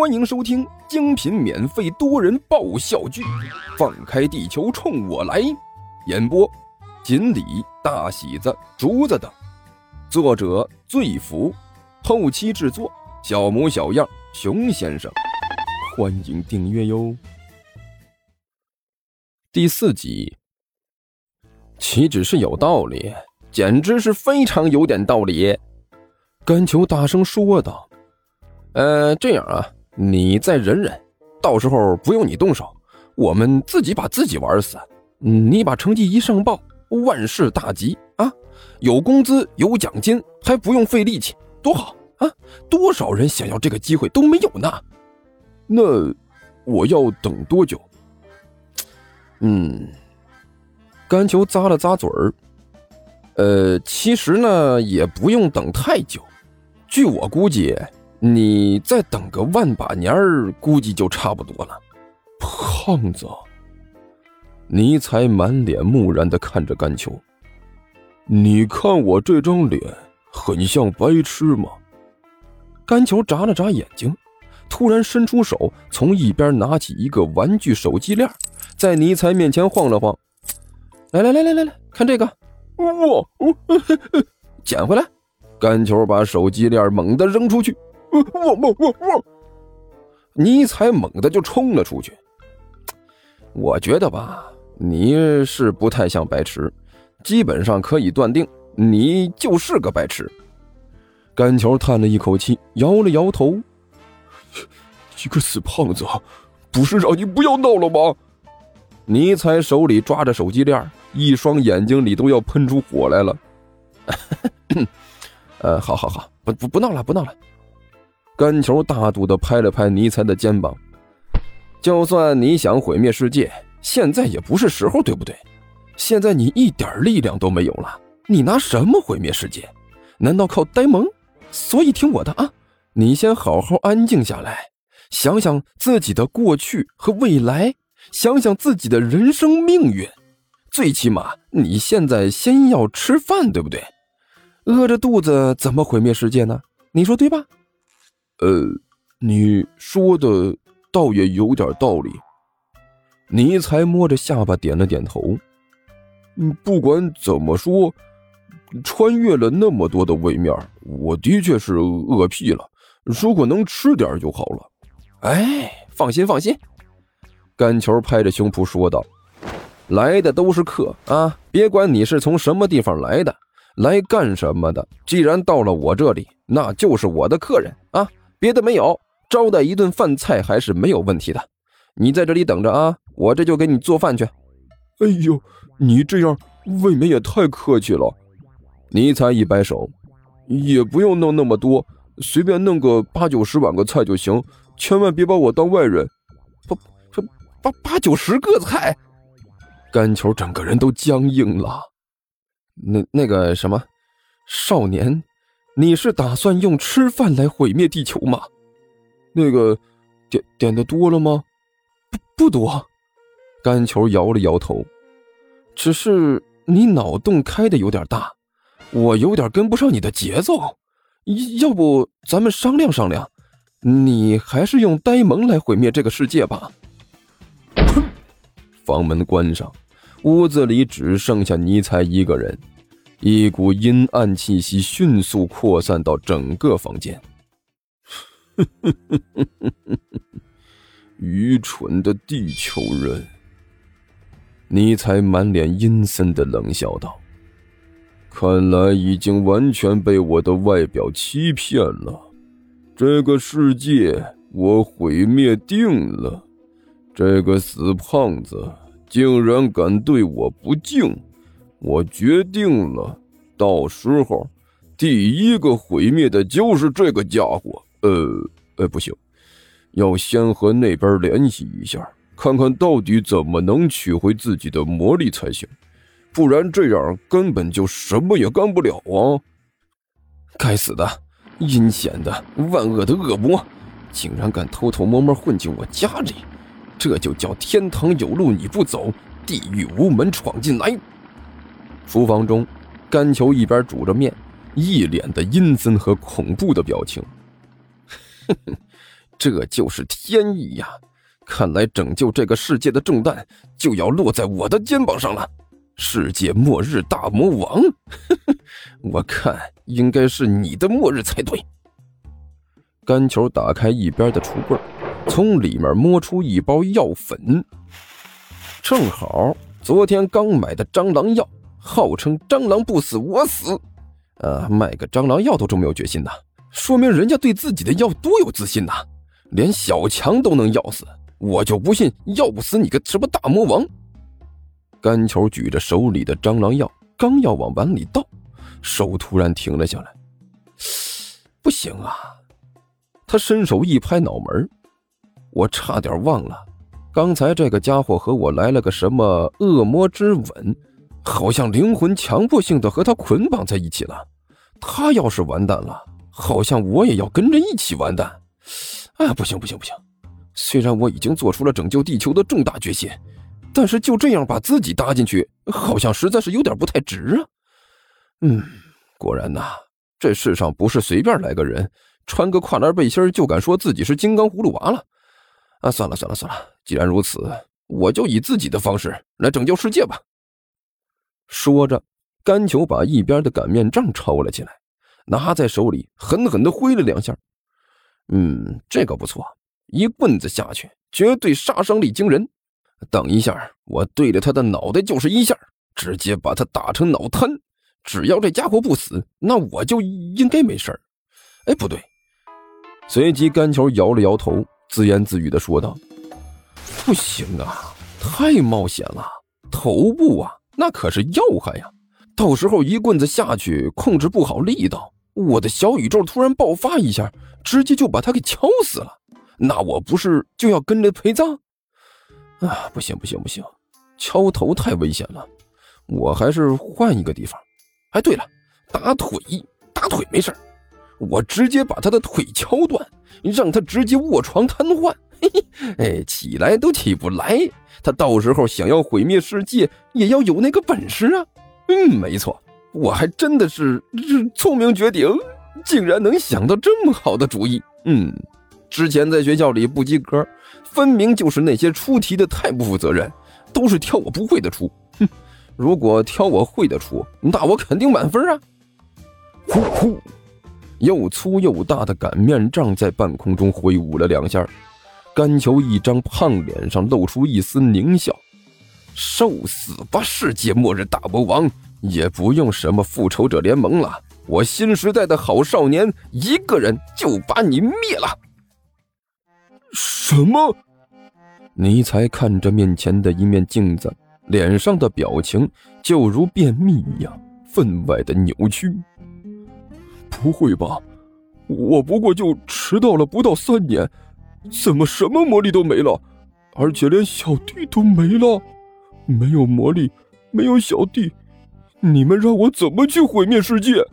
欢迎收听精品免费多人爆笑剧《放开地球冲我来》，演播：锦鲤、大喜子、竹子等，作者：醉福，后期制作：小模小样、熊先生。欢迎订阅哟。第四集，岂止是有道理，简直是非常有点道理。甘球大声说道：“呃，这样啊。”你再忍忍，到时候不用你动手，我们自己把自己玩死。你把成绩一上报，万事大吉啊！有工资有奖金，还不用费力气，多好啊！多少人想要这个机会都没有呢？那我要等多久？嗯，甘球咂了咂嘴儿。呃，其实呢，也不用等太久，据我估计。你再等个万把年儿，估计就差不多了。胖子，尼才满脸木然的看着甘秋。你看我这张脸，很像白痴吗？甘球眨了眨眼睛，突然伸出手，从一边拿起一个玩具手机链，在尼才面前晃了晃。来来来来来来看这个，哇，捡回来。甘球把手机链猛地扔出去。我我我我！尼采猛地就冲了出去。我觉得吧，你是不太像白痴，基本上可以断定你就是个白痴。甘球叹了一口气，摇了摇头：“一个死胖子，不是让你不要闹了吗？”尼采手里抓着手机链，一双眼睛里都要喷出火来了。呃，好好好，不不不闹了，不闹了。甘球大度的拍了拍尼采的肩膀，就算你想毁灭世界，现在也不是时候，对不对？现在你一点力量都没有了，你拿什么毁灭世界？难道靠呆萌？所以听我的啊，你先好好安静下来，想想自己的过去和未来，想想自己的人生命运。最起码你现在先要吃饭，对不对？饿着肚子怎么毁灭世界呢？你说对吧？呃，你说的倒也有点道理。尼才摸着下巴点了点头。嗯，不管怎么说，穿越了那么多的位面，我的确是饿屁了。如果能吃点就好了。哎，放心放心。甘球拍着胸脯说道：“来的都是客啊，别管你是从什么地方来的，来干什么的。既然到了我这里，那就是我的客人啊。”别的没有，招待一顿饭菜还是没有问题的。你在这里等着啊，我这就给你做饭去。哎呦，你这样未免也太客气了。尼采一摆手，也不用弄那么多，随便弄个八九十碗个菜就行，千万别把我当外人。八八八八九十个菜，甘球整个人都僵硬了。那那个什么，少年。你是打算用吃饭来毁灭地球吗？那个点点的多了吗？不不多。甘球摇了摇头。只是你脑洞开的有点大，我有点跟不上你的节奏。要不咱们商量商量，你还是用呆萌来毁灭这个世界吧。房门关上，屋子里只剩下尼采一个人。一股阴暗气息迅速扩散到整个房间。愚蠢的地球人！尼采满脸阴森的冷笑道：“看来已经完全被我的外表欺骗了。这个世界我毁灭定了。这个死胖子竟然敢对我不敬！”我决定了，到时候第一个毁灭的就是这个家伙。呃，呃，不行，要先和那边联系一下，看看到底怎么能取回自己的魔力才行，不然这样根本就什么也干不了啊！该死的，阴险的、万恶的恶魔，竟然敢偷偷摸摸混进我家里，这就叫天堂有路你不走，地狱无门闯进来！厨房中，甘球一边煮着面，一脸的阴森和恐怖的表情。这就是天意呀！看来拯救这个世界的重担就要落在我的肩膀上了。世界末日大魔王，我看应该是你的末日才对。甘球打开一边的橱柜，从里面摸出一包药粉，正好昨天刚买的蟑螂药，号称蟑螂不死我死。呃，卖个蟑螂药都这么有决心呐，说明人家对自己的药多有自信呐，连小强都能药死，我就不信药不死你个什么大魔王。甘球举着手里的蟑螂药，刚要往碗里倒，手突然停了下来。不行啊！他伸手一拍脑门，我差点忘了，刚才这个家伙和我来了个什么恶魔之吻，好像灵魂强迫性的和他捆绑在一起了。他要是完蛋了，好像我也要跟着一起完蛋。啊，不行不行不行！虽然我已经做出了拯救地球的重大决心。但是就这样把自己搭进去，好像实在是有点不太值啊。嗯，果然呐，这世上不是随便来个人，穿个跨栏背心就敢说自己是金刚葫芦娃了。啊，算了算了算了，既然如此，我就以自己的方式来拯救世界吧。说着，甘球把一边的擀面杖抽了起来，拿在手里狠狠地挥了两下。嗯，这个不错，一棍子下去，绝对杀伤力惊人。等一下，我对着他的脑袋就是一下，直接把他打成脑瘫。只要这家伙不死，那我就应该没事哎，不对。随即，甘球摇了摇头，自言自语的说道：“不行啊，太冒险了。头部啊，那可是要害呀。到时候一棍子下去，控制不好力道，我的小宇宙突然爆发一下，直接就把他给敲死了。那我不是就要跟着陪葬？”啊，不行不行不行，敲头太危险了，我还是换一个地方。哎，对了，打腿，打腿没事我直接把他的腿敲断，让他直接卧床瘫痪。嘿嘿，哎，起来都起不来，他到时候想要毁灭世界，也要有那个本事啊。嗯，没错，我还真的是是聪明绝顶，竟然能想到这么好的主意。嗯，之前在学校里不及格。分明就是那些出题的太不负责任，都是挑我不会的出。哼，如果挑我会的出，那我肯定满分啊！呼呼，又粗又大的擀面杖在半空中挥舞了两下，甘球一张胖脸上露出一丝狞笑：“受死吧，世界末日大魔王！也不用什么复仇者联盟了，我新时代的好少年一个人就把你灭了。”什么？尼才看着面前的一面镜子，脸上的表情就如便秘一样分外的扭曲。不会吧？我不过就迟到了不到三年，怎么什么魔力都没了，而且连小弟都没了？没有魔力，没有小弟，你们让我怎么去毁灭世界？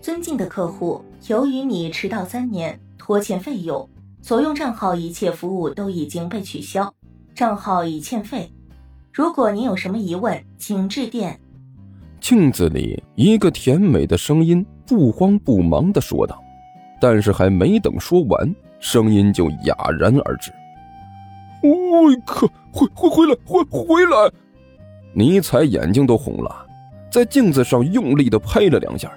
尊敬的客户，由于你迟到三年，拖欠费用。所用账号一切服务都已经被取消，账号已欠费。如果您有什么疑问，请致电。镜子里一个甜美的声音不慌不忙的说道，但是还没等说完，声音就哑然而止。我可回回回来回回来！尼采眼睛都红了，在镜子上用力的拍了两下。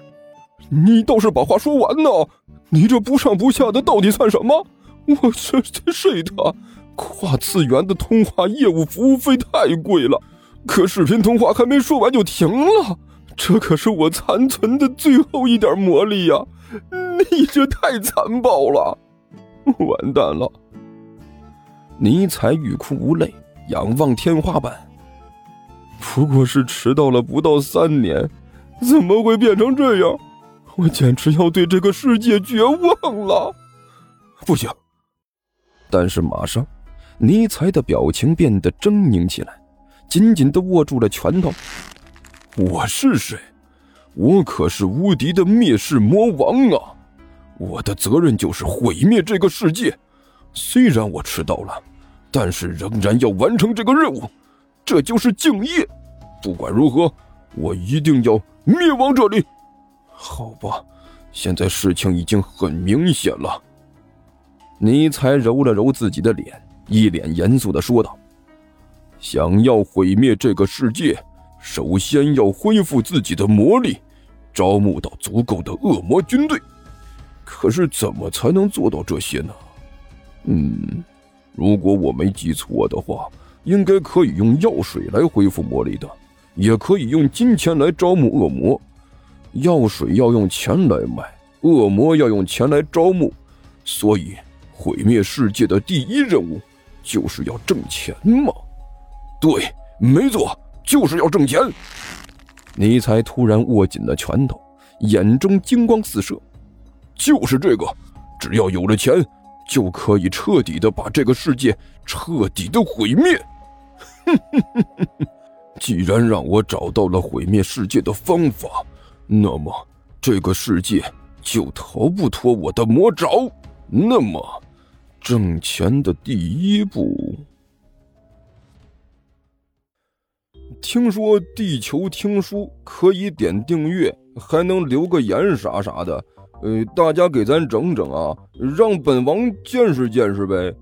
你倒是把话说完呢！你这不上不下的到底算什么？我这这睡他，跨次元的通话业务服务费太贵了，可视频通话还没说完就停了，这可是我残存的最后一点魔力呀！你这太残暴了，完蛋了！尼采欲哭无泪，仰望天花板。不过是迟到了不到三年，怎么会变成这样？我简直要对这个世界绝望了！不行！但是马上，尼采的表情变得狰狞起来，紧紧的握住了拳头。我是谁？我可是无敌的灭世魔王啊！我的责任就是毁灭这个世界。虽然我迟到了，但是仍然要完成这个任务，这就是敬业。不管如何，我一定要灭亡这里。好吧，现在事情已经很明显了。尼才揉了揉自己的脸，一脸严肃的说道：“想要毁灭这个世界，首先要恢复自己的魔力，招募到足够的恶魔军队。可是怎么才能做到这些呢？嗯，如果我没记错的话，应该可以用药水来恢复魔力的，也可以用金钱来招募恶魔。药水要用钱来买，恶魔要用钱来招募，所以。”毁灭世界的第一任务，就是要挣钱嘛？对，没错，就是要挣钱。尼才突然握紧了拳头，眼中金光四射。就是这个，只要有了钱，就可以彻底的把这个世界彻底的毁灭。哼哼哼哼哼！既然让我找到了毁灭世界的方法，那么这个世界就逃不脱我的魔爪。那么。挣钱的第一步。听说地球听书可以点订阅，还能留个言啥啥的。呃，大家给咱整整啊，让本王见识见识呗。